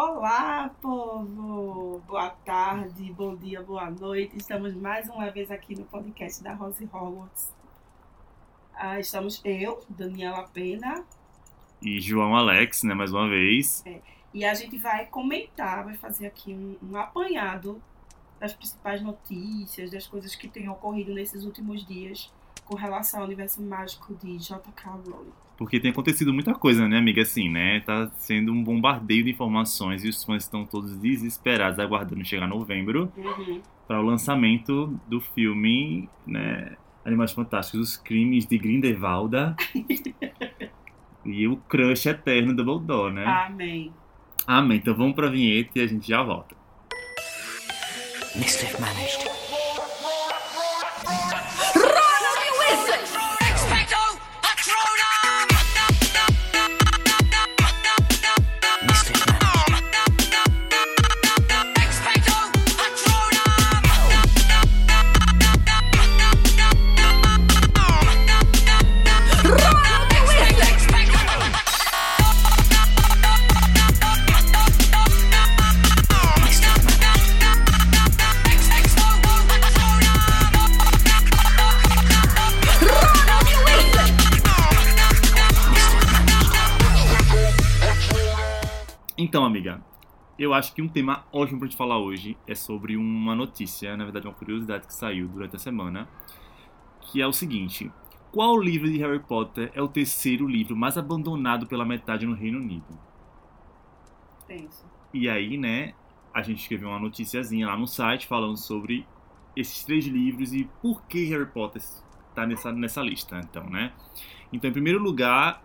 Olá, povo! Boa tarde, bom dia, boa noite. Estamos mais uma vez aqui no podcast da Rose Hogwarts. Ah, estamos eu, Daniela Pena, E João Alex, né, mais uma vez. e a gente vai comentar, vai fazer aqui um, um apanhado das principais notícias, das coisas que têm ocorrido nesses últimos dias com relação ao universo mágico de J.K. Rowling. Porque tem acontecido muita coisa, né, amiga? Assim, né? Tá sendo um bombardeio de informações e os fãs estão todos desesperados, aguardando chegar novembro Uhum. para o lançamento do filme, né? Animais Fantásticos, Os Crimes de Grindelwalda. e o crush eterno do Dumbledore, né? Amém. Amém. Então vamos pra vinheta e a gente já volta. Mischief managed. Eu acho que um tema ótimo pra gente falar hoje é sobre uma notícia, na verdade uma curiosidade que saiu durante a semana, que é o seguinte: qual livro de Harry Potter é o terceiro livro mais abandonado pela metade no Reino Unido? Penso. E aí, né, a gente escreveu uma noticiazinha lá no site falando sobre esses três livros e por que Harry Potter tá nessa, nessa lista, então, né? Então, em primeiro lugar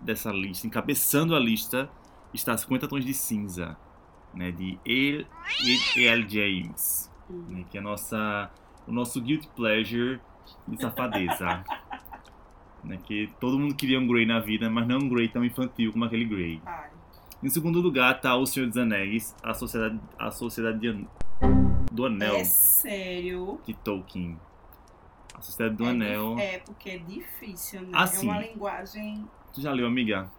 dessa lista, encabeçando a lista, está 50 Tons de Cinza, né, de E. E. L. James, Hum. né, que é nossa, o nosso guilty pleasure de safadeza. né, que todo mundo queria um Grey na vida, mas não um Grey tão infantil como aquele Grey. Pare. Em segundo lugar tá O Senhor dos Anéis, a Sociedade, a Sociedade de do Anel, É sério. de Tolkien. A Sociedade do é, Anel. É, porque é difícil, né? Assim. É uma linguagem. Tu já leu, amiga?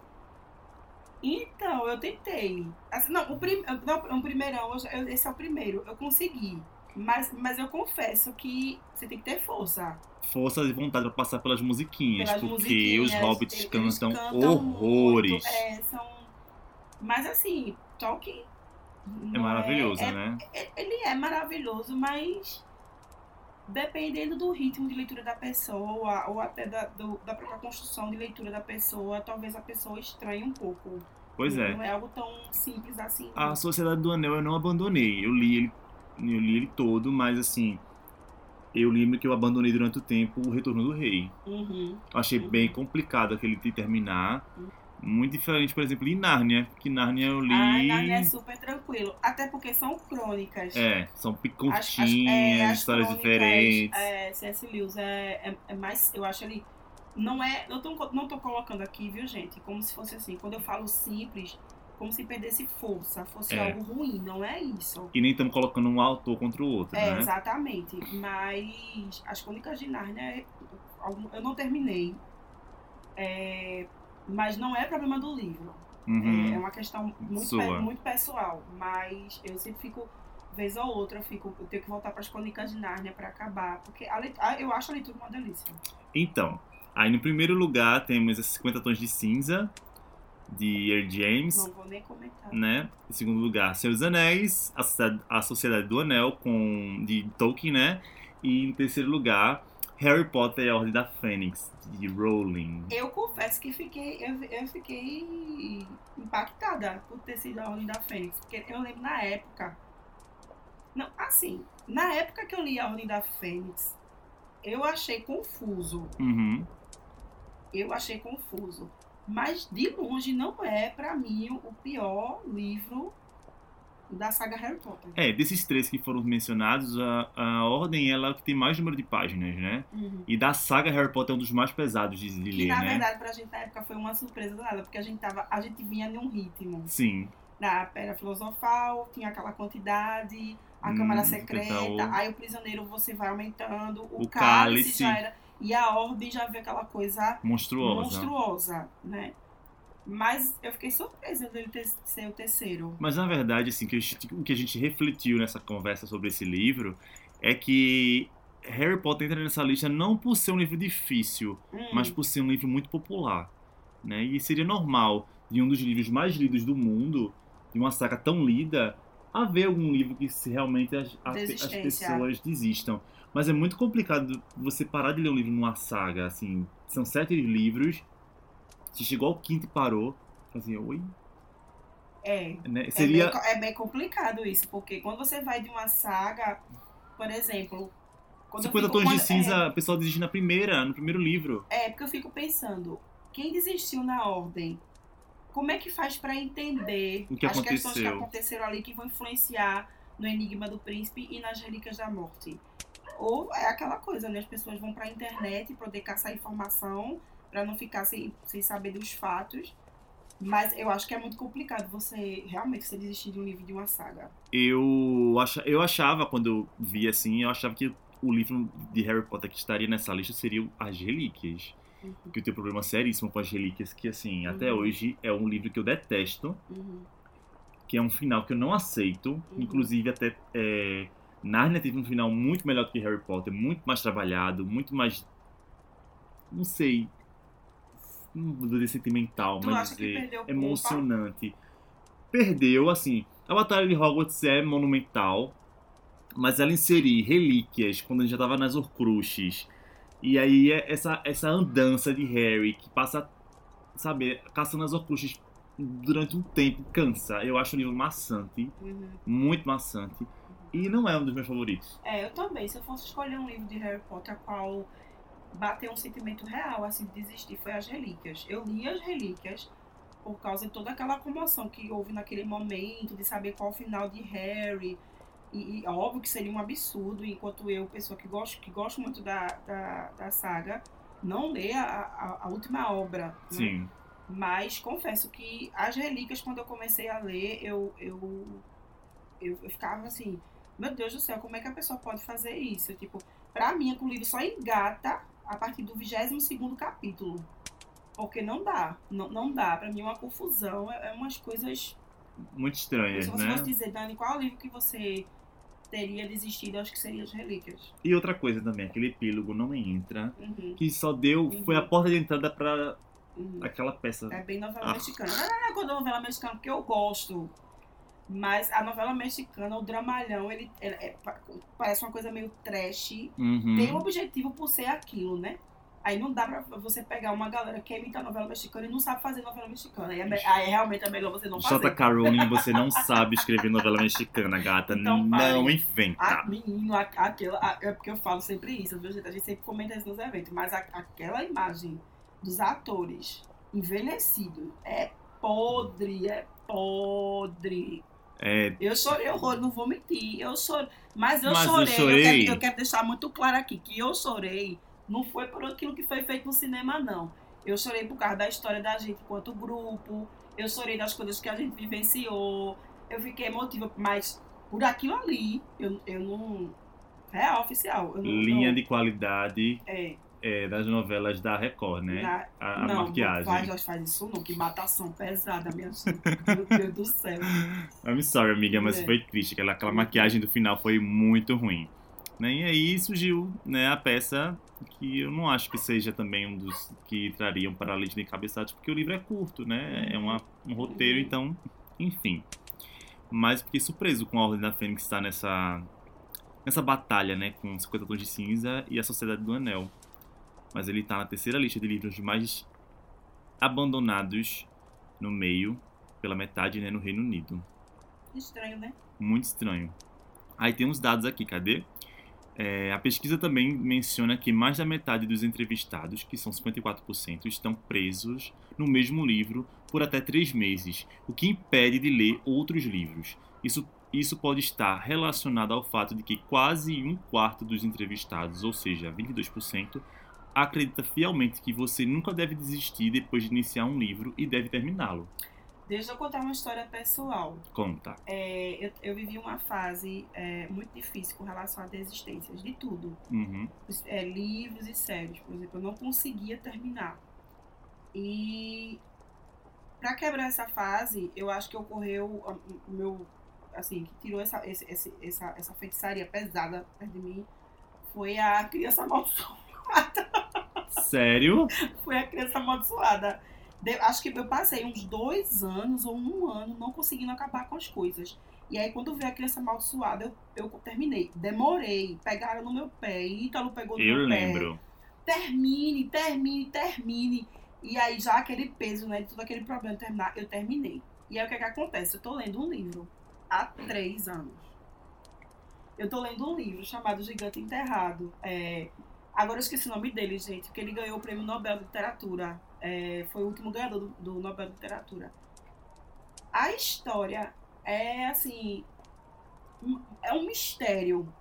Então, eu tentei. Assim, não, o, prim... não, o primeirão, eu esse é o primeiro. Eu consegui. Mas, mas eu confesso que você tem que ter força. Força de vontade pra passar pelas musiquinhas, Pelas porque musiquinhas, os hobbits eles cantam, cantam horrores. muito, é, são... Mas assim, Tolkien. É maravilhoso, é- né? é- Ele é maravilhoso, mas dependendo do ritmo de leitura da pessoa, ou até da, do- da própria construção de leitura da pessoa, talvez a pessoa estranhe um pouco. Pois Não é. é algo tão simples assim. A Sociedade do Anel eu não abandonei. Eu li ele, eu li ele todo, mas assim, eu lembro que eu abandonei durante o tempo o Retorno do Rei. Uhum. Achei Uhum. bem complicado aquele de terminar. Muito diferente, por exemplo, em Nárnia. Que Nárnia eu li. Ah, Narnia é super tranquilo. Até porque são crônicas. É, são As- as- picontinhas, é, as histórias diferentes. É, C.S. Lewis é, é, é mais. Eu acho ele. Não é. Eu tô, não tô colocando aqui, viu, gente? Como se fosse assim. Quando eu falo simples, como se perdesse força, fosse É. algo ruim. Não é isso. E nem estamos colocando um autor contra o outro, É, né? exatamente. Mas as crônicas de Nárnia, eu não terminei. É, mas não é problema do livro. Uhum. É, é uma questão muito, pe- muito pessoal. Mas eu sempre fico, vez ou outra, eu, fico, eu tenho que voltar para as crônicas de Nárnia para acabar. Porque a leit- a- eu acho a leitura uma delícia. Então, aí no primeiro lugar temos esses 50 Tons de Cinza, de Air James, Não vou nem comentar. né? Em segundo lugar, Senhor dos Anéis, a Sociedade, a Sociedade do Anel, com, de Tolkien, né? E em terceiro lugar, Harry Potter e a Ordem da Fênix, de Rowling. Eu confesso que fiquei, eu, eu fiquei impactada por ter sido a Ordem da Fênix. Porque eu lembro na época. Não, assim, na época que eu li a Ordem da Fênix, eu achei confuso. Uhum. Eu achei confuso. Mas de longe não é, pra mim, o pior livro da saga Harry Potter. É, desses três que foram mencionados, a, a Ordem ela é o que tem mais número de páginas, né? Uhum. E da saga Harry Potter é um dos mais pesados de, de Que ler, na né? verdade pra gente na época foi uma surpresa danada, porque a gente tava, a gente vinha num ritmo. Sim. Na Pedra Filosofal, tinha aquela quantidade, a Hum, Câmara secretar Secreta, aí o prisioneiro você vai aumentando, o, O cálice, cálice. já era. E a Orbe já vê aquela coisa Monstruosa. monstruosa, né? Mas eu fiquei surpresa dele ter, ser o terceiro. Mas na verdade, assim, que a gente- o que a gente refletiu nessa conversa sobre esse livro é que Harry Potter entra nessa lista não por ser um livro difícil, Hum, mas por ser um livro muito popular. Né? E seria normal de um dos livros mais lidos do mundo, de uma saga tão lida, haver algum livro que se realmente as, as pessoas desistam. Mas é muito complicado você parar de ler um livro numa saga, assim, são sete livros, você chegou ao quinto e parou, assim, oi, é. né? É Seria... bem, co- é bem complicado isso, porque quando você vai de uma saga, por exemplo. Quando eu 50 fico- tons de quando- cinza, o pessoal desiste na primeira, no primeiro livro. É, é, porque eu fico pensando, quem desistiu na ordem, como é que faz pra entender as questões que aconteceu. aconteceram ali que vão influenciar no Enigma do Príncipe e nas Relíquias da Morte? Ou é aquela coisa, né? As pessoas vão pra internet poder caçar informação pra não ficar sem, sem saber dos fatos. Mas eu acho que é muito complicado você realmente você desistir de um livro de uma saga. Eu, acha, eu achava, quando eu vi assim, eu achava que o livro de Harry Potter que estaria nessa lista seria As Relíquias. Uhum. Que eu tenho um problema seríssimo com as relíquias, que assim, até Uhum. hoje é um livro que eu detesto, Uhum. que é um final que eu não aceito. Uhum. Inclusive, até é, Narnia teve um final muito melhor do que Harry Potter, muito mais trabalhado, muito mais. Não sei. Não vou dizer sentimental, Tu mas dizer perdeu pompa? emocionante. Perdeu, assim. A Batalha de Hogwarts é monumental, mas ela inserir relíquias quando a gente já tava nas Horcruxes. E aí é essa, essa andança de Harry que passa, sabe, caçando as Horcruxes durante um tempo, cansa. Eu acho o livro maçante, Uhum. muito maçante. E não é um dos meus favoritos. É, eu também. Se eu fosse escolher um livro de Harry Potter qual bateu um sentimento real, assim, de desistir, foi As Relíquias. Eu li As Relíquias por causa de toda aquela comoção que houve naquele momento, de saber qual o final de Harry. E, e óbvio que seria um absurdo, enquanto eu, pessoa que gosto, que gosto muito da, da, da saga, não ler a, a, a última obra. né? Sim. Mas confesso que as relíquias, quando eu comecei a ler, eu, eu, eu, eu ficava assim, meu Deus do céu, como é que a pessoa pode fazer isso? Tipo, pra mim, é que o livro só engata a partir do 22 capítulo. Porque não dá, não, não dá. Pra mim é uma confusão, é, é umas coisas... Muito estranhas, Se você né? fosse dizer, Dani, qual é livro que você teria desistido, acho que seria as relíquias. E outra coisa também, aquele epílogo não entra, Uhum, que só deu, Uhum. foi a porta de entrada pra uhum. aquela peça. É bem novela Ah. mexicana. Não, não, não é quando novela mexicana, porque eu gosto. Mas a novela mexicana, o dramalhão, ele, ele é- pa- parece uma coisa meio trash. Uhum. Tem um objetivo por ser aquilo, né? Aí não dá pra você pegar uma galera que imita a novela mexicana e não sabe fazer novela mexicana. Aí, é aí realmente é melhor você não fazer. J.K. Rowling, você não sabe escrever novela mexicana, gata. Então não pare. inventa. Ah, menino, a- aquela, a- é porque eu falo sempre isso, viu, gente? A gente sempre comenta isso nos eventos, mas a- aquela imagem dos atores envelhecidos é podre, é podre. É, Eu chorei horror, não vou mentir. Eu chorei. Mas eu Mas eu chorei. Eu, chorei. quero, eu quero deixar muito claro aqui que eu chorei. Não foi por aquilo que foi feito no cinema, não. Eu chorei por causa da história da gente enquanto grupo. Eu chorei das coisas que a gente vivenciou. Eu fiquei emotiva, mas por aquilo ali, eu, eu não. Real, oficial. Eu não, linha não- de qualidade É, é, das novelas da Record, né? na- A, a não, maquiagem. não faz, faz isso não, que matação pesada, minha. Meu Deus do céu. I'm sorry, amiga, mas É. foi triste. Aquela, aquela maquiagem do final foi muito ruim. Né? E aí surgiu né, a peça que eu não acho que seja também um dos que trariam para a lista de cabeçados, porque o livro é curto, né? É uma, um roteiro, Uhum. então, enfim. Mas fiquei surpreso com a Ordem da Fênix estar nessa, nessa batalha, né? Com 50 Tons de Cinza e a Sociedade do Anel. Mas ele tá na terceira lista de livros mais abandonados no meio, pela metade, né? No Reino Unido. Estranho, né? Muito estranho. Aí tem uns dados aqui, cadê? É, a pesquisa também menciona que mais da metade dos entrevistados, que são 54%, estão presos no mesmo livro por até três meses, o que impede de ler outros livros. Isso, isso pode estar relacionado ao fato de que quase um quarto dos entrevistados, ou seja, 22%, acredita fielmente que você nunca deve desistir depois de iniciar um livro e deve terminá-lo. Deixa eu contar uma história pessoal. Conta. É, eu, eu vivi uma fase é, muito difícil com relação a desistências de tudo. Uhum. É, livros e séries, por exemplo, eu não conseguia terminar. E pra quebrar essa fase, eu acho que ocorreu o meu. Assim, que tirou essa, esse, essa, essa feitiçaria pesada de mim foi a criança amaldiçoada. Sério? Foi a criança amaldiçoada. De- acho que eu passei uns dois anos ou um ano não conseguindo acabar com as coisas. E aí, quando veio a criança amaldiçoada, eu, eu terminei. Demorei. Pegaram no meu pé. Ítalo pegou no Eu meu pé. lembro. termine, termine, termine. E aí, já aquele peso, né, de todo aquele problema de terminar, eu terminei. E aí, o que é que acontece? Eu tô lendo um livro há três anos. Eu tô lendo um livro chamado Gigante Enterrado. É, Agora eu esqueci o nome dele, gente, porque ele ganhou o prêmio Nobel de Literatura. É, Foi o último ganhador do, do Nobel de Literatura. A história é, assim, é um mistério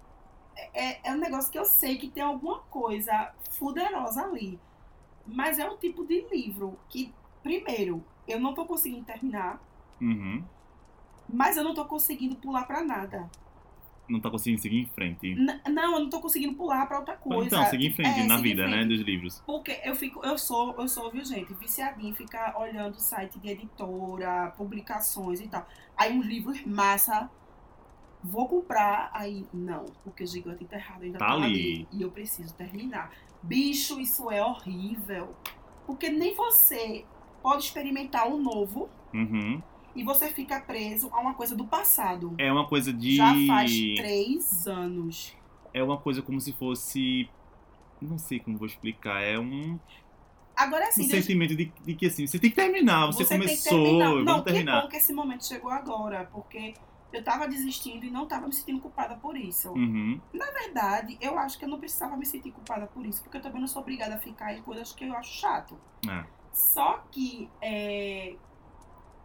é, é um negócio que eu sei que tem alguma coisa fuderosa ali. Mas é um tipo de livro que, primeiro, eu não tô conseguindo terminar, Uhum. mas eu não tô conseguindo pular pra nada. Não tá conseguindo seguir em frente. N- não, eu não tô conseguindo pular pra outra coisa. Então, seguir em frente É, na vida, né? frente. Dos livros. Porque eu fico, eu sou, eu sou, viu, gente, viciadinha em ficar olhando o site de editora, publicações e tal. Aí uns livros massa. Vou comprar, aí não, porque o gigante enterrado ainda Tá tá, ali. ali. E eu preciso terminar. Bicho, isso é horrível. Porque nem você pode experimentar o novo Uhum. E você fica preso a uma coisa do passado. É uma coisa de. Já faz três anos. É uma coisa como se fosse. Não sei como vou explicar. É um, Agora um assim, deixa- sentimento de, de que assim, você tem que terminar. Você, que começou, terminar. vamos Não, terminar. que bom que esse momento chegou agora, porque eu tava desistindo e não tava me sentindo culpada por isso. Uhum. Na verdade, eu acho que eu não precisava me sentir culpada por isso, porque eu também não sou obrigada a ficar em coisas que eu acho chato. É. Só que é,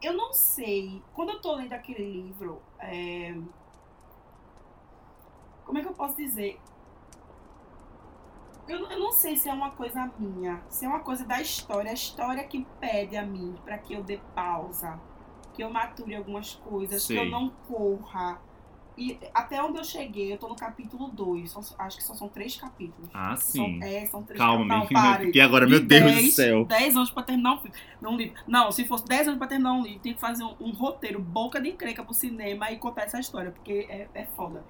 eu não sei, quando eu tô lendo aquele livro, é, como é que eu posso dizer? Eu, eu não sei se é uma coisa minha, se é uma coisa da história, a história que pede a mim para que eu dê pausa, que eu mature algumas coisas, que eu não corra. E até onde eu cheguei, eu tô no capítulo 2, acho que só são três capítulos. Ah, São, sim. é, são três Calma, capítulos. porque agora, meu Deus do 10 céu. 10 anos pra terminar um, um livro. Não, se fosse 10 anos pra terminar um livro, tem que fazer um, um roteiro, boca de encrenca pro cinema e contar essa história, porque é, é foda.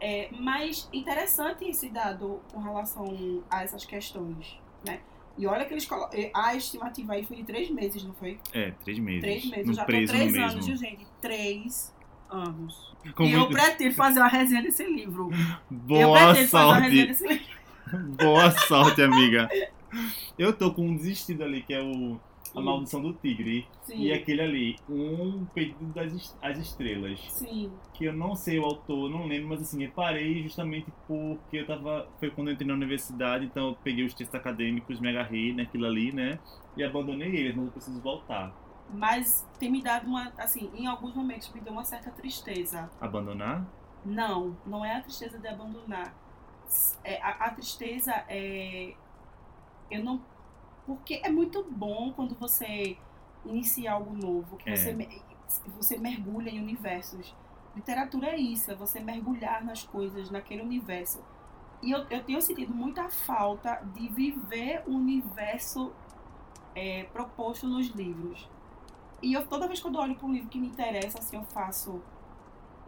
É, mas interessante esse dado com relação a essas questões, né? E olha que eles colocam. A estimativa aí foi de três meses, não foi? É, três meses. Três meses. No já tô preso três no anos, mesmo. viu, gente? Três anos. Com e eu pretendo fazer uma resenha desse livro. Boa sorte. livro. Boa sorte, amiga. Eu tô com um desistido ali, que é o A. Maldição do Tigre. Sim. E aquele ali, Um Pedido das as Estrelas. Sim. Que eu não sei o autor, não lembro, mas assim, eu parei justamente porque eu tava. Foi quando eu entrei na universidade, então eu peguei os textos acadêmicos, me agarrei naquilo ali, né? E abandonei eles, mas eu preciso voltar. Mas tem me dado uma, assim, em alguns momentos me deu uma certa tristeza. Abandonar? Não, não é a tristeza de abandonar. É, a, a tristeza é. Eu não. Porque é muito bom quando você inicia algo novo, que É. você, você mergulha em universos. Literatura é isso, é você mergulhar nas coisas, naquele universo. E eu, eu tenho sentido muita falta de viver o universo é, proposto nos livros. E eu, toda vez que eu olho para um livro que me interessa, assim, eu faço.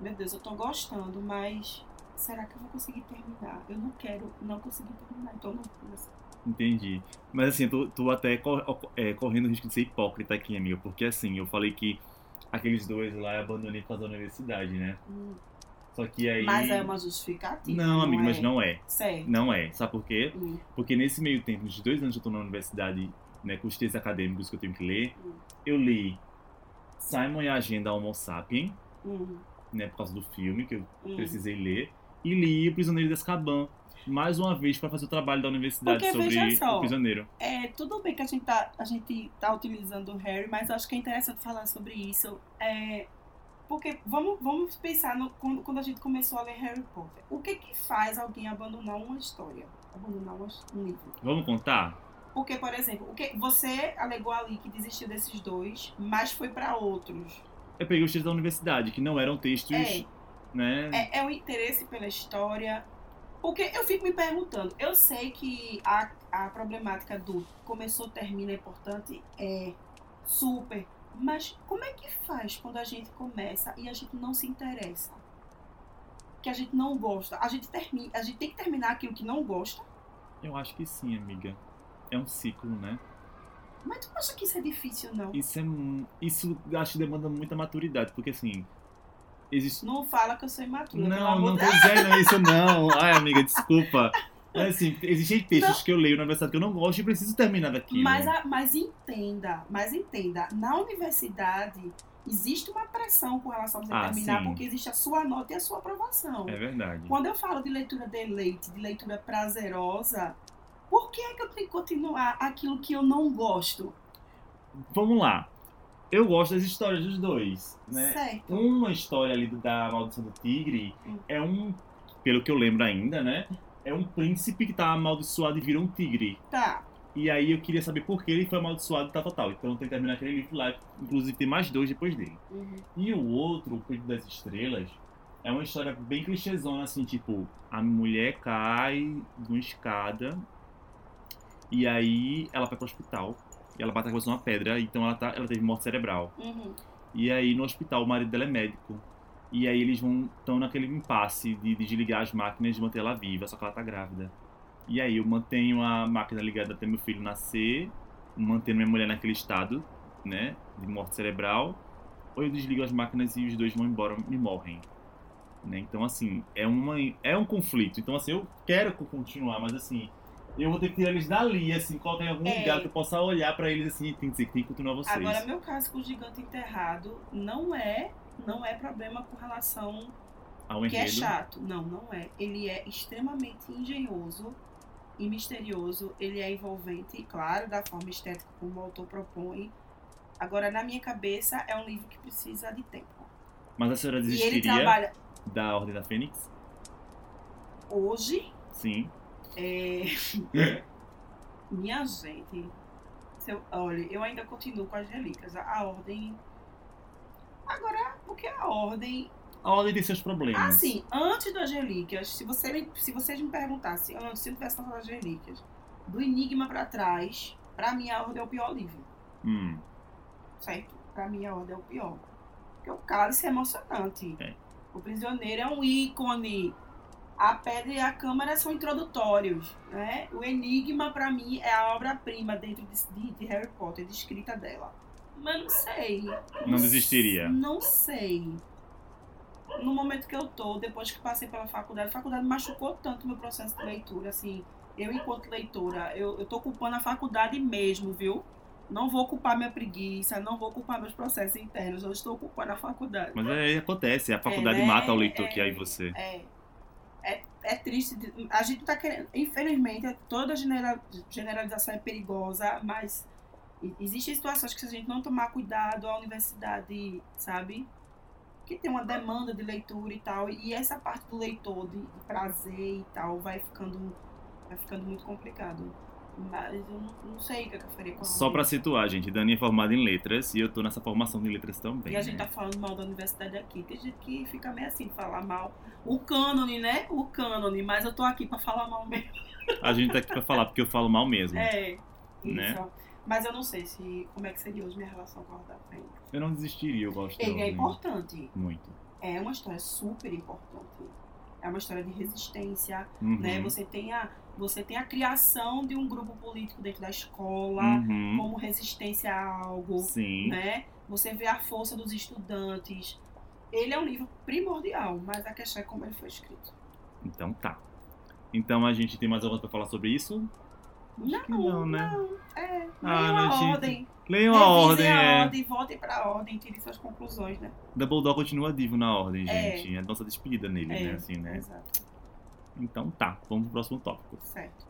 Meu Deus, eu tô gostando, mas será que eu vou conseguir terminar? Eu não quero não conseguir terminar, então não começo. Entendi. Mas assim, eu tô, tô até cor- é, correndo o risco de ser hipócrita aqui, amiga, porque assim, eu falei que aqueles dois lá eu abandonei por causa da universidade, né? Hum, Só que aí. Mas é uma justificativa. Não, amigo, é? mas não é. Certo. Não é. Sabe por quê? Hum, Porque nesse meio tempo, nos dois anos que eu tô na universidade, né, com os textos acadêmicos que eu tenho que ler, Hum. eu li Simon e a Agenda Homo Sapien, hum, né, por causa do filme que eu hum. precisei ler, e li O Prisioneiro de Azkaban, mais uma vez para fazer o trabalho da universidade Porque, sobre só, o prisioneiro. É, tudo bem que a gente, tá, a gente tá utilizando o Harry, mas eu acho que é interessante falar sobre isso. É, porque vamos, vamos pensar no, quando, quando a gente começou a ler Harry Potter. O que que faz alguém abandonar uma história? Abandonar um livro? Vamos contar? Porque, por exemplo, o que você alegou ali que desistiu desses dois, mas foi pra outros. Eu peguei os textos da universidade, que não eram textos, É. né? É, é o interesse pela história. Porque eu fico me perguntando, eu sei que a, a problemática do começou, termina é importante, é. Super. Mas como é que faz quando a gente começa e a gente não se interessa? Que a gente não gosta. A gente, termina, a gente tem que terminar aquilo que não gosta. Eu acho que sim, amiga. É um ciclo, né? Mas tu não acha que isso é difícil, não? Isso é. Isso acho que demanda muita maturidade, porque assim. Existe. Não fala que eu sou imatura, Não, não tô dizendo isso, não. Ai, amiga, desculpa. Mas assim, existem textos que eu leio na universidade que eu não gosto e preciso terminar daquilo. Mas, a- mas entenda, mas entenda, na universidade existe uma pressão com relação a você Ah, terminar, sim. porque existe a sua nota e a sua aprovação. É verdade. Quando eu falo de leitura deleite, de leitura prazerosa, por que é que eu tenho que continuar aquilo que eu não gosto? Vamos lá. Eu gosto das histórias dos dois, né? Certo. Uma história ali da Maldição do Tigre Hum. é um, pelo que eu lembro ainda, né? É um príncipe que tá amaldiçoado e vira um tigre. Tá. E aí eu queria saber por que ele foi amaldiçoado e tal, tal, tal. Então tenho que terminar aquele livro lá. Inclusive tem mais dois depois dele. Uhum. E o outro, O Cuido das Estrelas, é uma história bem clichêzona, assim, tipo, a mulher cai de uma escada e aí ela vai pro hospital. E ela bate a cabeça numa pedra, então ela, tá, ela teve morte cerebral. Uhum. E aí no hospital o marido dela é médico. E aí eles vão estão naquele impasse de, de desligar as máquinas e manter ela viva, só que ela tá grávida. E aí eu mantenho a máquina ligada até meu filho nascer, mantendo minha mulher naquele estado, né, de morte cerebral, ou eu desligo as máquinas e os dois vão embora e morrem. Né? Então assim, é uma é um conflito. Então assim, eu quero continuar, mas assim, eu vou ter que tirar eles dali, assim, colocar em algum É. lugar que eu possa olhar pra eles assim, e tem que dizer que tem que continuar vocês. Agora, meu caso com o gigante enterrado não é, não é problema com relação Ao que é enredo. chato. Não, não é. Ele é extremamente engenhoso e misterioso. Ele é envolvente, claro, da forma estética como o autor propõe. Agora, na minha cabeça, é um livro que precisa de tempo. Mas a senhora desistiria trabalha da Ordem da Fênix? hoje. Sim. É... Minha gente, eu- olha, eu ainda continuo com as relíquias. A, a ordem. Agora, porque a ordem. A Ordem tem seus problemas. Assim, antes das relíquias, se, você me, se vocês me perguntassem, antes, se eu tivesse passado as relíquias, do Enigma pra trás, pra mim a ordem é o pior livro. Hum, certo? Pra mim a ordem é o pior. Porque o cálice é emocionante. É. O prisioneiro é um ícone. A pedra e a câmara são introdutórios, né? O enigma pra mim é a obra-prima dentro de, de- Harry Potter, de escrita dela. Mas não sei. Não desistiria? Não sei. No momento que eu tô, depois que passei pela faculdade, a faculdade machucou tanto meu processo de leitura, assim. Eu, enquanto leitora, eu, eu tô culpando a faculdade mesmo, viu? Não vou culpar minha preguiça, não vou culpar meus processos internos, eu estou culpando a faculdade. mas aí acontece, a faculdade né? mata o leitor É. que é aí você. É, é, triste. A gente tá querendo. Infelizmente, toda genera- generalização é perigosa, mas existem situações que se a gente não tomar cuidado, a universidade, sabe? Que tem uma demanda de leitura e tal. E essa parte do leitor, de prazer e tal, vai ficando, vai ficando muito complicado. Mas eu não, não sei o que, é que eu faria com a Só pra situar, gente, Dani é formada em letras e eu tô nessa formação de letras também. E a gente né? tá falando mal da universidade aqui. Tem gente que fica meio assim, falar mal. O cânone, né? O cânone. Mas eu tô aqui pra falar mal mesmo. A gente tá aqui pra falar porque eu falo mal mesmo. É. Isso. Né? Mas eu não sei se como é que seria hoje minha relação com a Horda Fênix. Eu não desistiria, eu gosto Ele é né? importante. Muito. É uma história super importante. É uma história de resistência, Uhum. né? Você tem, a, você tem a criação de um grupo político dentro da escola Uhum. como resistência a algo. Sim. né? Você vê a força dos estudantes. Ele é um livro primordial, mas a questão é como ele foi escrito. Então tá. Então a gente tem mais alguma coisa pra falar sobre isso? Não, não, né? É, Ah, leiam não, a gente, ordem. Leiam a ordem, a é. ordem, voltem pra ordem, tirem suas conclusões, né? Dumbledore continua vivo na ordem, É. gente. É a nossa despedida nele, É, né? Assim, né? Exato, Então tá, vamos pro próximo tópico. certo.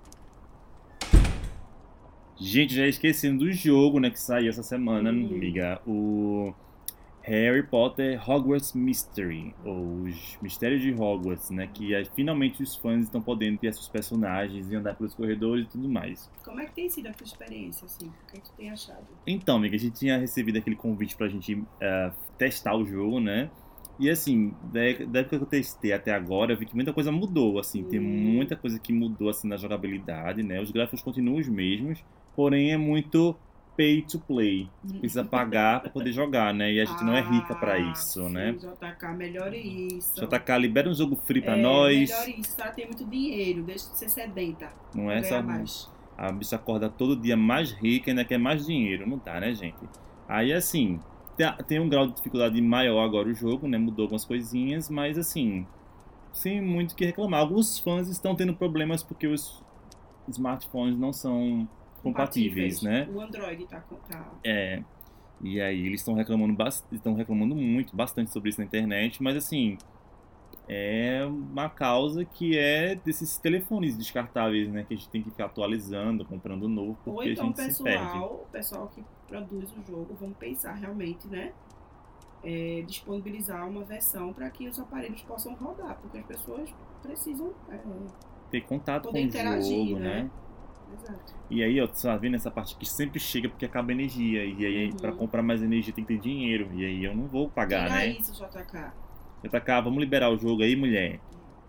Gente, já esquecendo do jogo, né, que saiu essa semana, Uhum. amiga. O Harry Potter Hogwarts Mystery, ou os Mistérios de Hogwarts, né? Que é, finalmente os fãs estão podendo ter seus personagens e andar pelos corredores e tudo mais. Como é que tem sido a tua experiência, assim? O que, é que tu tem achado? Então, amiga, a gente tinha recebido aquele convite pra gente eh, testar o jogo, né? E assim, da, época que eu testei até agora, eu vi que muita coisa mudou, assim, tem Hum. muita coisa que mudou assim na jogabilidade, né? Os gráficos continuam os mesmos, porém é muito pay to play. Precisa pagar pra poder jogar, né? E a gente não é rica pra Ah, isso, sim, né? JK, melhore isso. JK libera um jogo free pra É, nós. Melhore isso. Ela tem muito dinheiro, deixa de ser sedenta. Não é só. mais. A bicha acorda todo dia mais rica e ainda quer mais dinheiro. Não dá, né, gente? Aí, assim, tem- um grau de dificuldade maior agora o jogo, né? Mudou algumas coisinhas, mas, assim, sem muito o que reclamar. Alguns fãs estão tendo problemas porque os smartphones não são compatíveis, né? O Android tá. com- tá... É. E aí eles estão reclamando, estão reclamando muito, bastante sobre isso na internet, mas assim, é uma causa que é desses telefones descartáveis, né? Que a gente tem que ficar atualizando, comprando novo, Ou porque então a o gente se perde. pessoal, o pessoal que produz o jogo, vamos pensar realmente, né? É, disponibilizar uma versão para que os aparelhos possam rodar, porque as pessoas precisam. é, Ter contato com o jogo, né? né? exato. E aí, ó, você tá vendo essa parte que sempre chega porque acaba a energia. E aí, Uhum. pra comprar mais energia tem que ter dinheiro. E aí eu não vou pagar, Tira né? isso, JK. Eu tá cá, vamos liberar o jogo aí, mulher.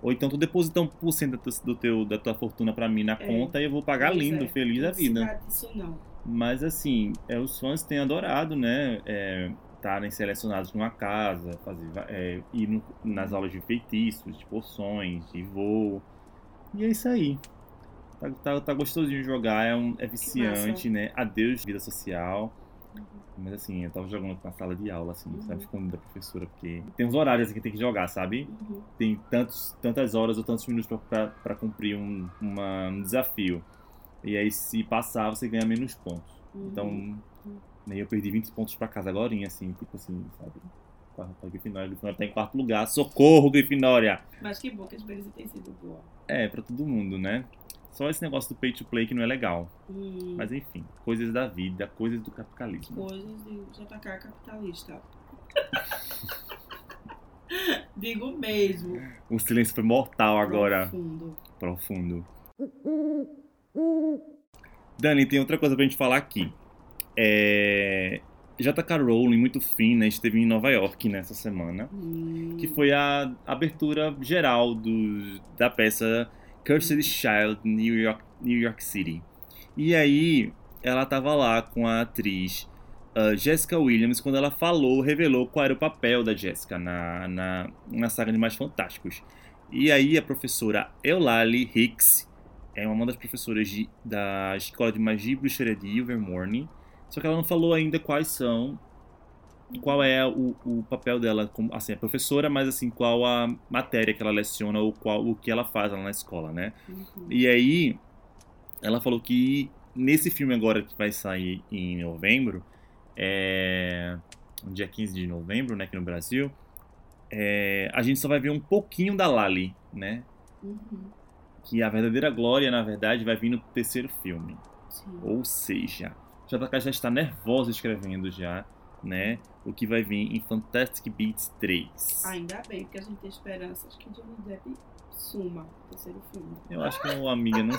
Ou então tu deposita um por cento do teu, da tua fortuna pra mim na É. conta e eu vou pagar lindo, é, feliz da vida. disso não. Mas assim, é, os fãs têm adorado, né? É, estarem selecionados numa casa, fazer, é, ir no- nas aulas de feitiços, de poções, de voo. E é isso aí. Tá, tá, tá gostosinho de jogar, é, um, é viciante, né? Adeus vida social. Mas assim, eu tava jogando na sala de aula, assim, Uhum. sabe? Escondido da professora, porque tem uns horários assim, que tem que jogar, sabe? Uhum. tem tantos, tantas horas ou tantos minutos para cumprir um, uma- um desafio. E aí, se passar, você ganha menos pontos. Uhum. Então, né, eu perdi 20 pontos pra casa agora, assim, tipo assim, sabe? Pra, pra Grifinória, Grifinória tá em quarto lugar. Socorro, Grifinória! Mas que bom que a experiência tem sido boa. É, pra todo mundo, né? Só esse negócio do pay to play que não é legal. Hum, Mas enfim, coisas da vida, coisas do capitalismo. Coisas de JK capitalista. Digo mesmo. O silêncio foi mortal agora. Profundo. profundo. Dani, tem outra coisa pra gente falar aqui. É... J.K. Rowling, muito fina, esteve em Nova York nessa semana, Hum, que foi a abertura geral do, da peça Cursed Child New York, New York City. E aí, ela tava lá com a atriz uh, Jessica Williams quando ela falou, revelou qual era o papel da Jessica na, na, na saga de Mais Fantásticos. E aí a professora Eulalie Hicks é uma das professoras de- da Escola de Magia e Bruxaria de Ilvermorny, só que ela não falou ainda quais são, qual é o, o papel dela, como, assim, a professora, mas assim, qual a matéria que ela leciona ou qual o que ela faz lá na escola, né? uhum. E aí, ela falou que nesse filme agora que vai sair em novembro, é, dia 15 de novembro, né, aqui no Brasil, é, a gente só vai ver um pouquinho da Lali, né? Uhum. Que a verdadeira glória, na verdade, vai vir no terceiro filme. Sim. Ou seja, JK já está nervosa escrevendo já, né? O que vai vir em Fantastic Beasts 3. Ainda bem, porque a gente tem esperanças que Johnny Depp suma terceiro filme. Eu acho que o amiga não.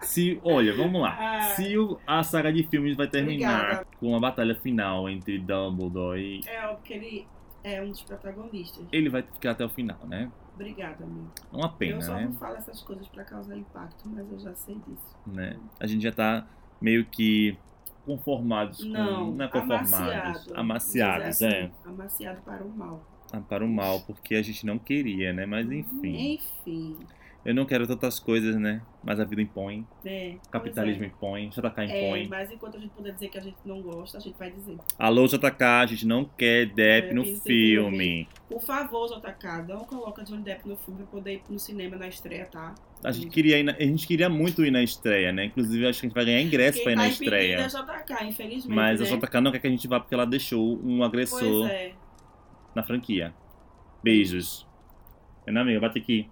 Se, olha, vamos lá. Ah. Se o- a saga de filmes vai terminar Obrigada. com uma batalha final entre Dumbledore e. É óbvio que ele é um dos protagonistas. Ele vai ficar até o final, né? Obrigada, amigo. É uma eu pena, só né? não falo essas coisas pra causar impacto, mas eu já sei disso. né? A gente já tá meio que conformados com. Não, é conformados. amaciado. Amaciados, Dizer é. assim, Amaciado para o mal. Ah, Para o mal, porque a gente não queria, né? Mas enfim. Enfim. Eu não quero tantas coisas, né? Mas a vida impõe, É, o capitalismo pois impõe, JK é. impõe. É, mas enquanto a gente puder dizer que a gente não gosta, a gente vai dizer. Alô, JK, a gente não quer Depp É, no filme. Por favor, JK, não coloca Johnny Depp no filme pra poder ir no cinema na estreia, tá? A gente, queria na- a gente queria muito ir na estreia, né? Inclusive, acho que a gente vai ganhar ingresso pra Quem ir tá na estreia. é JK, infelizmente. Mas né? a JK não quer que a gente vá porque ela deixou um agressor é. na franquia. Beijos. Meu amigo, bate aqui.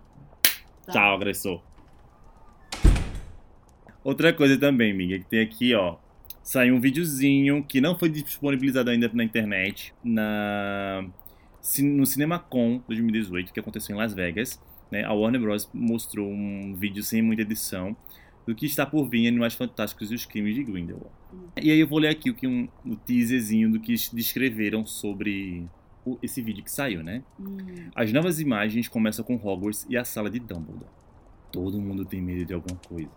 Tá. Tchau, agressor. Outra coisa também, amiga, que tem aqui, ó. Saiu um videozinho que não foi disponibilizado ainda na internet, na no CinemaCon 2018, que aconteceu em Las Vegas. Né? A Warner Bros. mostrou um vídeo sem muita edição do que está por vir em Animais Fantásticos e os Crimes de Grindelwald. Hum. E aí eu vou ler aqui o que um, o teaserzinho do que descreveram sobre o- esse vídeo que saiu, né? Hum, As novas imagens começam com Hogwarts e a sala de Dumbledore. Todo mundo tem medo de alguma coisa.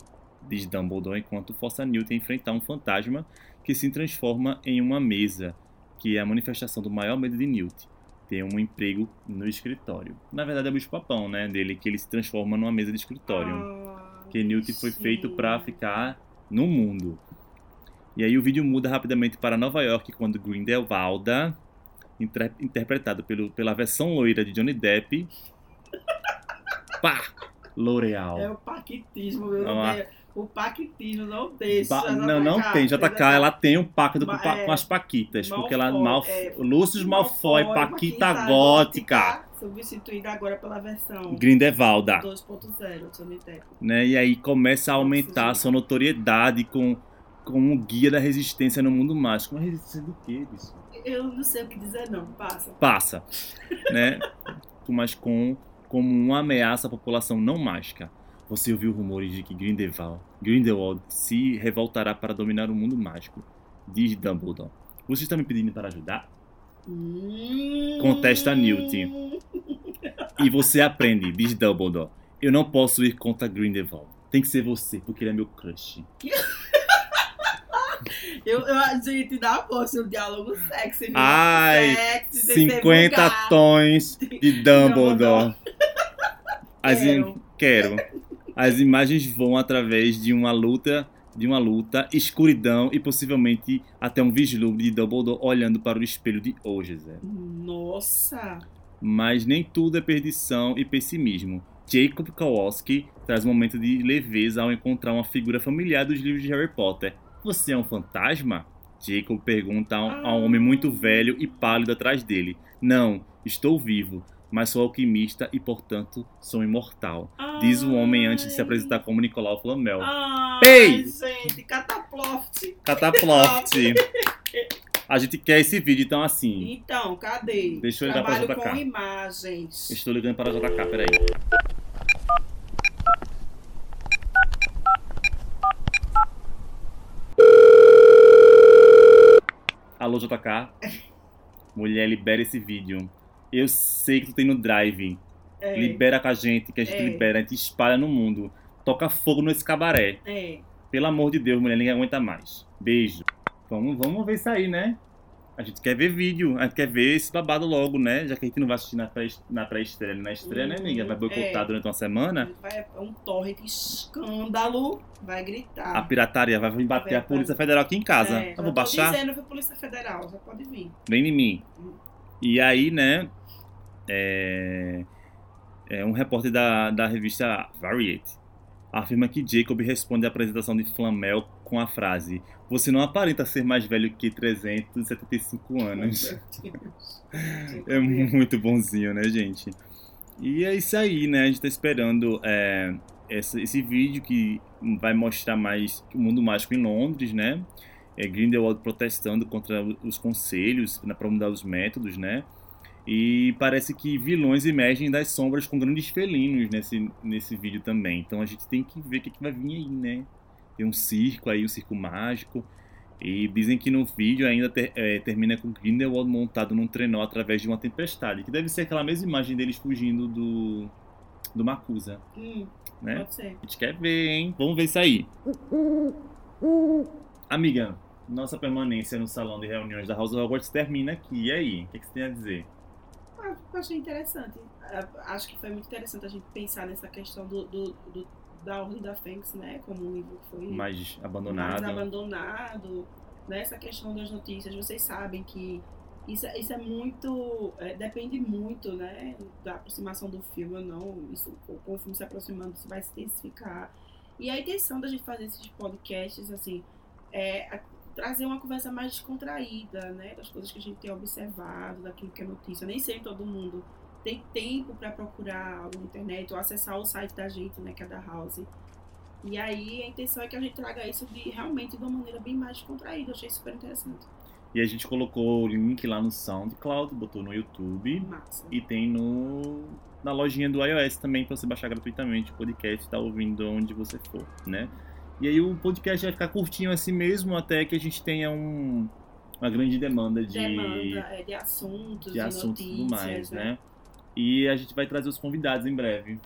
Diz Dumbledore enquanto força Newt a enfrentar um fantasma que se transforma em uma mesa, que é a manifestação do maior medo de Newt, ter um emprego no escritório. Na verdade é o bicho-papão, né, dele, que ele se transforma numa mesa de escritório. Ah, que Newt foi feito para ficar no mundo. E aí o vídeo muda rapidamente para Nova York quando Grindelwalda, inter- interpretado pelo, pela versão loira de Johnny Depp, pá, L'Oreal. É o paquitismo, meu. Tem, o paquitismo não deixa. Ba- não, não tem. JK, entendeu? ela tem um pacto com, é, com as Paquitas. porque ela. Malfoy, Mal, é, Lúcio Malfoy, Paquita gótica. Substituída agora pela versão Grindelwalda. 2.0, Johnny Depp. Né? E aí começa a aumentar a sua notoriedade com, com um guia da resistência no mundo mágico. Uma resistência do quê, bicho? Eu não sei o que dizer, não. Passa. Passa. né? Mas com, como uma ameaça à população não mágica. Você ouviu rumores de que Grindelwald, Grindelwald se revoltará para dominar o mundo mágico, diz Dumbledore. Você está me pedindo para ajudar? Hum. Contesta Newt. E você aprende, diz Dumbledore. Eu não posso ir contra Grindelwald. Tem que ser você, porque ele é meu crush. Eu, eu, gente, dá força, um diálogo sexy. Ai, sexy, sem ser 50 vulgar. tons de Dumbledore. As im- Quero. Quero. As imagens vão através de uma luta, de uma luta, escuridão e possivelmente até um vislumbre de Dumbledore olhando para o espelho de Ogeser. Nossa. Mas nem tudo é perdição e pessimismo. Jacob Kowalski traz um momento de leveza ao encontrar uma figura familiar dos livros de Harry Potter. Você é um fantasma? Jacob pergunta a um, a um homem muito velho e pálido atrás dele. Não, estou vivo, mas sou alquimista e, portanto, sou imortal. Diz o homem antes de se apresentar como Nicolau Flamel. Ai, Ei! gente, cataploft. Cataploft! A gente quer esse vídeo, então assim. Então, cadê? Deixa eu ligar Trabalho JK. com imagens. Estou ligando para a JK, peraí. Alô, JK. Mulher, libera esse vídeo. Eu sei que tu tem no Drive. É, Libera com a gente, que a gente É. libera, a gente espalha no mundo. Toca fogo nesse cabaré. é. Pelo amor de Deus, mulher, ninguém aguenta mais. Beijo. Vamos, vamos ver isso aí, né? A gente quer ver vídeo, a gente quer ver esse babado logo, né? Já que a gente não vai assistir na pré- na pré-estreia, na estreia, né, amiga? Vai boicotar É. durante uma semana. Vai, é um torrent escândalo. Vai gritar. A pirataria vai vir bater a Vai- Polícia Federal aqui em casa. É, eu vou baixar, dizendo, foi Polícia Federal, já pode vir. vem em mim. E aí, né? É, é um repórter da, da revista Variety afirma que Jacob responde à apresentação de Flamel com a frase: Você não aparenta ser mais velho que 375 anos. É muito bonzinho, né, gente? E é isso aí, né? A gente tá esperando é, essa- esse vídeo que vai mostrar mais o mundo mágico em Londres, né? É, Grindelwald protestando contra os conselhos né, para mudar os métodos, né? E parece que vilões emergem das sombras com grandes felinos nesse, nesse vídeo também. Então a gente tem que ver o que, que vai vir aí, né? Tem um circo aí, um circo mágico. E dizem que no vídeo ainda ter- é, termina com Grindelwald montado num trenó através de uma tempestade, que deve ser aquela mesma imagem deles fugindo do, do Macusa, Hum, né? Pode ser. A gente quer ver, hein? Vamos ver isso aí. Amiga, nossa permanência no salão de reuniões da House of Hogwarts termina aqui. E aí? O que, que você tem a dizer? Ah, eu achei interessante. Ah, Acho que foi muito interessante a gente pensar nessa questão do, do- do- da Ordem da Fênix, né? Como um livro que foi Mais abandonado. mais abandonado. Nessa questão das notícias, vocês sabem que isso, é- isso é muito. é, depende muito, né? Da aproximação do filme ou não. Isso, com o filme se aproximando, isso vai se intensificar. E a intenção da gente fazer esses podcasts, assim, é a- trazer uma conversa mais descontraída, né? Das coisas que a gente tem observado, daquilo que é notícia. Nem sempre todo mundo tem tempo para procurar algo na internet ou acessar o site da gente, né? Que é da House. E aí a intenção é que a gente traga isso de realmente de uma maneira bem mais descontraída. Eu achei super interessante. E a gente colocou o link lá no SoundCloud, botou no YouTube Massa. e tem no na lojinha do iOS também para você baixar gratuitamente o podcast, tá ouvindo onde você for, né? E aí o podcast vai ficar curtinho assim mesmo até que a gente tenha um, uma grande demanda de Demanda é, de assuntos, de de, assuntos notícias, tudo mais, né? E a gente vai trazer os convidados em breve.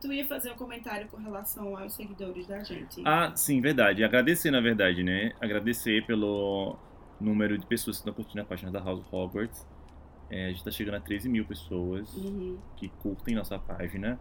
tu ia fazer um comentário com relação aos seguidores da gente. Ah, sim, verdade. Agradecer, na verdade, né? Agradecer pelo número de pessoas que estão curtindo a página da House of Hogwarts. É, a gente tá chegando a 13 mil pessoas Uhum. que curtem nossa página.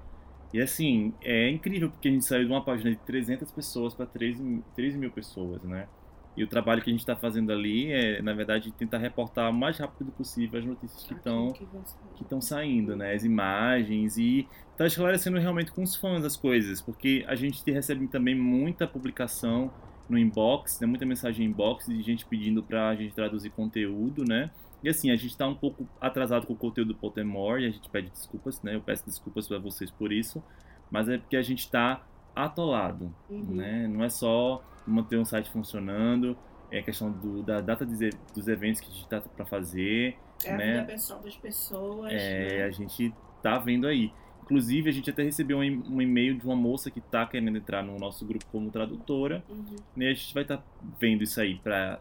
E assim, é incrível porque a gente saiu de uma página de 300 pessoas para 13, mil- 13 mil pessoas, né? E o trabalho que a gente está fazendo ali é, na verdade, tentar reportar o mais rápido possível as notícias que estão Aquilo que estão saindo, né? As imagens e tá esclarecendo realmente com os fãs as coisas, porque a gente recebe também muita publicação no inbox, né? Muita mensagem inbox de gente pedindo pra gente traduzir conteúdo, né? E assim, a gente tá um pouco atrasado com o conteúdo do Pottermore e a gente pede desculpas, né? Eu peço desculpas pra vocês por isso, mas é porque a gente tá atolado, Uhum. né? Não é só manter um site funcionando, é questão do, da data dos e- dos eventos que a gente tá pra fazer, É a né? vida pessoal das pessoas. é, né? a gente tá vendo aí. Inclusive, a gente até recebeu um, um e-mail de uma moça que tá querendo entrar no nosso grupo como tradutora. Uhum. Né? A gente vai estar vendo isso aí para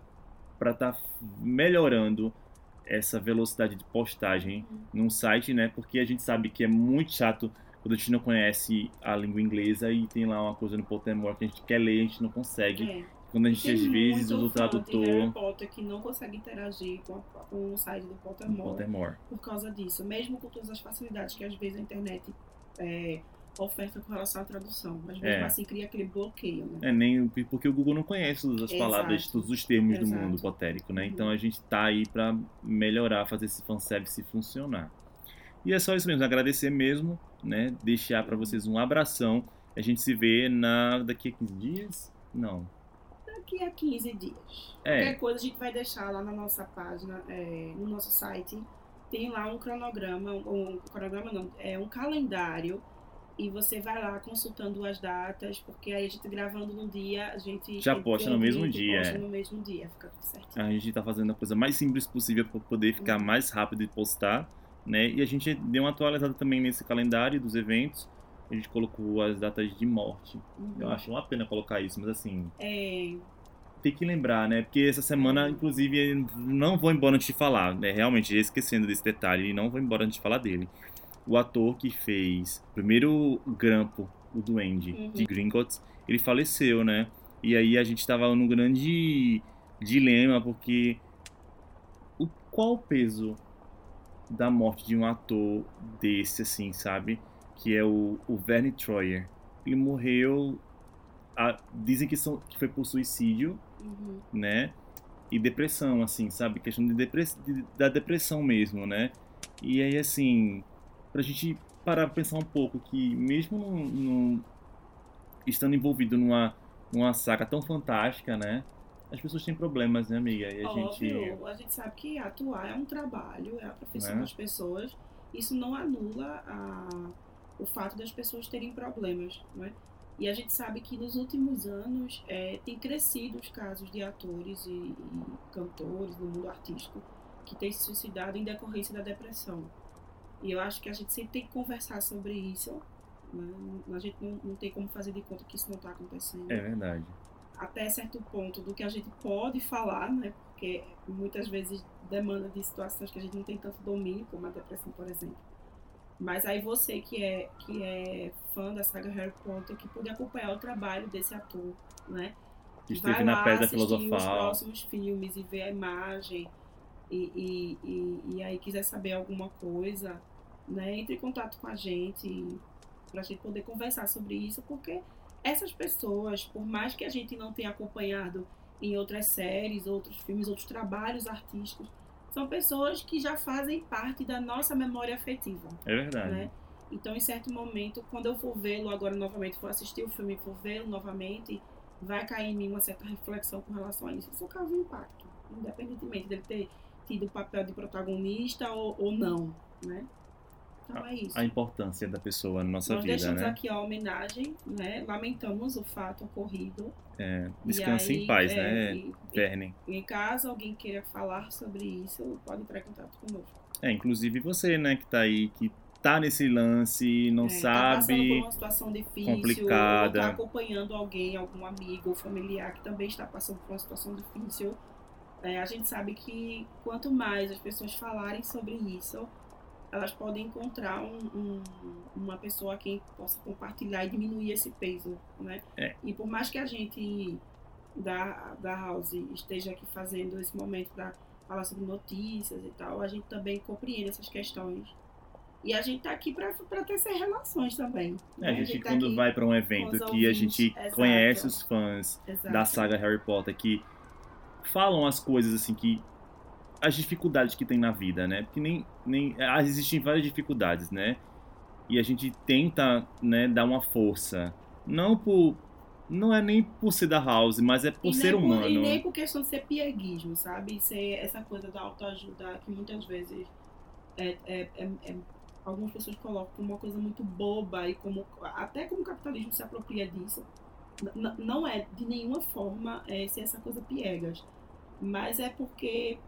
tá melhorando essa velocidade de postagem Uhum. num site, né? Porque a gente sabe que é muito chato quando a gente não conhece a língua inglesa e tem lá uma coisa no Pottermore que a gente quer ler e a gente não consegue. É. Quando a gente Tem às vezes usa o fã de Harry tradutor Potter que não consegue interagir com, a- com o site do Pottermore Pottermore. por causa disso, mesmo com todas as facilidades que às vezes a internet é, oferta com relação à tradução, mas mesmo É. assim cria aquele bloqueio, né? É, nem porque o Google não conhece todas as Exato. palavras, todos os termos do Exato. mundo potérico, né? Uhum. Então a gente tá aí pra melhorar, fazer esse fanservice funcionar. E é só isso mesmo, agradecer mesmo, né? Deixar pra vocês um abração. A gente se vê na daqui a 15 dias? Não. Daqui a 15 dias. É. Qualquer coisa a gente vai deixar lá na nossa página, é, no nosso site. Tem lá um cronograma, um, um cronograma não, é um calendário. E você vai lá consultando as datas, porque aí a gente gravando no dia, a gente. Já posta no mesmo dia, Posta é. no mesmo dia, fica tudo certinho. A gente tá fazendo a coisa mais simples possível para poder ficar Uhum. mais rápido e postar, né? E a gente deu uma atualizada também nesse calendário dos eventos. A gente colocou as datas de morte. Uhum. Eu acho uma pena colocar isso, mas assim, É, tem que lembrar, né? Porque essa semana, inclusive, não vou embora antes de falar, né? Realmente, esquecendo desse detalhe, e não vou embora antes de falar dele. O ator que fez o primeiro grampo, o Duende, Uhum. de Gringotts, ele faleceu, né? E aí a gente tava num grande dilema, porque o, qual o peso da morte de um ator desse, assim, sabe? Que é o, o Verne Troyer. Ele morreu. a- dizem que, são, que foi por suicídio, uhum. né? E depressão, assim, sabe? Questão de depress... de- da depressão mesmo, né? E aí, assim, pra gente parar pra pensar um pouco que mesmo num, num- estando envolvido numa, numa saga tão fantástica, né? As pessoas têm problemas, né, amiga? E a gente... Óbvio, a gente sabe que atuar é um trabalho, é a profissão Né? das pessoas. Isso não anula a- o fato das pessoas terem problemas, não é? E a gente sabe que nos últimos anos é, tem crescido os casos de atores e, e cantores no mundo artístico que têm se suicidado em decorrência da depressão. E eu acho que a gente sempre tem que conversar sobre isso. Né? A gente não, não tem como fazer de conta que isso não está acontecendo É verdade. Até certo ponto do que a gente pode falar, né? Porque muitas vezes demanda de situações que a gente não tem tanto domínio, como a depressão, por exemplo. Mas aí você que é que é fã da saga Harry Potter, que pude acompanhar o trabalho desse ator, né? Que vai esteve na lá Pedra assistir os Filosofal. próximos filmes e ver a imagem e, e, e, e aí quiser saber alguma coisa, né? Entre em contato com a gente pra gente poder conversar sobre isso, porque essas pessoas, por mais que a gente não tenha acompanhado em outras séries, outros filmes, outros trabalhos artísticos, são pessoas que já fazem parte da nossa memória afetiva É verdade. né? Então, em certo momento, quando eu for vê-lo agora novamente, for assistir o filme e for vê-lo novamente, vai cair em mim uma certa reflexão com relação a isso. Isso causa um impacto, independentemente dele ter tido o papel de protagonista ou, ou não, né? Então é isso. A importância da pessoa na nossa Nós vida, deixamos né? aqui a homenagem, né? Lamentamos o fato ocorrido. É, descanse aí, em paz, é, né, Verne? em caso alguém queira falar sobre isso, pode entrar em contato conosco. É, inclusive você, né, que tá aí, que tá nesse lance, não É, Tá passando por sabe. uma situação difícil, complicada. ou tá acompanhando alguém, algum amigo ou familiar que também está passando por uma situação difícil. É, a gente sabe que quanto mais as pessoas falarem sobre isso, elas podem encontrar um- um- uma pessoa a quem possa compartilhar e diminuir esse peso, né? É. E por mais que a gente da, da House esteja aqui fazendo esse momento para falar sobre notícias e tal, a gente também compreende essas questões. E a gente tá aqui para ter essas relações também. É, né? a gente, tá quando vai pra um evento que a ouvintes, gente exato. conhece os fãs Exato. da saga Harry Potter que falam as coisas assim que as dificuldades que tem na vida, né? Porque nem nem ah, existem várias dificuldades, né? E a gente tenta, né, dar uma força, não por não é nem por ser da House, mas é por E ser nem humano. e nem por questão de ser pieguismo, sabe? Ser essa coisa da autoajuda que muitas vezes é, é, é- é- algumas pessoas colocam como uma coisa muito boba e como até como o capitalismo se apropria disso. N- n- não é de nenhuma forma é, ser essa coisa piegas, mas é porque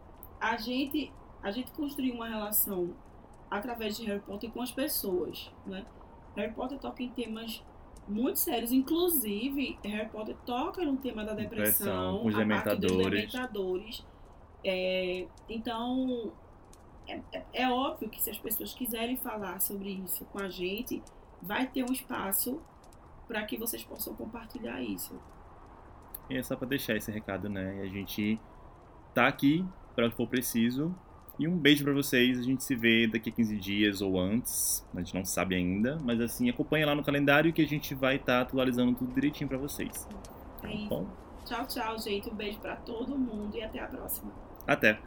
a gente a gente construiu uma relação através de Harry Potter com as pessoas, né? Harry Potter toca em temas muito sérios, inclusive Harry Potter toca no tema da Depressão, depressão, com os dementadores. dementadores. É, então é, é- é óbvio que se as pessoas quiserem falar sobre isso com a gente, vai ter um espaço para que vocês possam compartilhar isso. E é só pra deixar esse recado, né? A gente tá aqui para o que for preciso. E um beijo pra vocês. A gente se vê daqui a 15 dias ou antes. A gente não sabe ainda. Mas assim, acompanha lá no calendário que a gente vai estar atualizando tudo direitinho pra vocês. É Tá isso. bom? Tchau, tchau, gente. Um beijo para todo mundo e até a próxima. Até!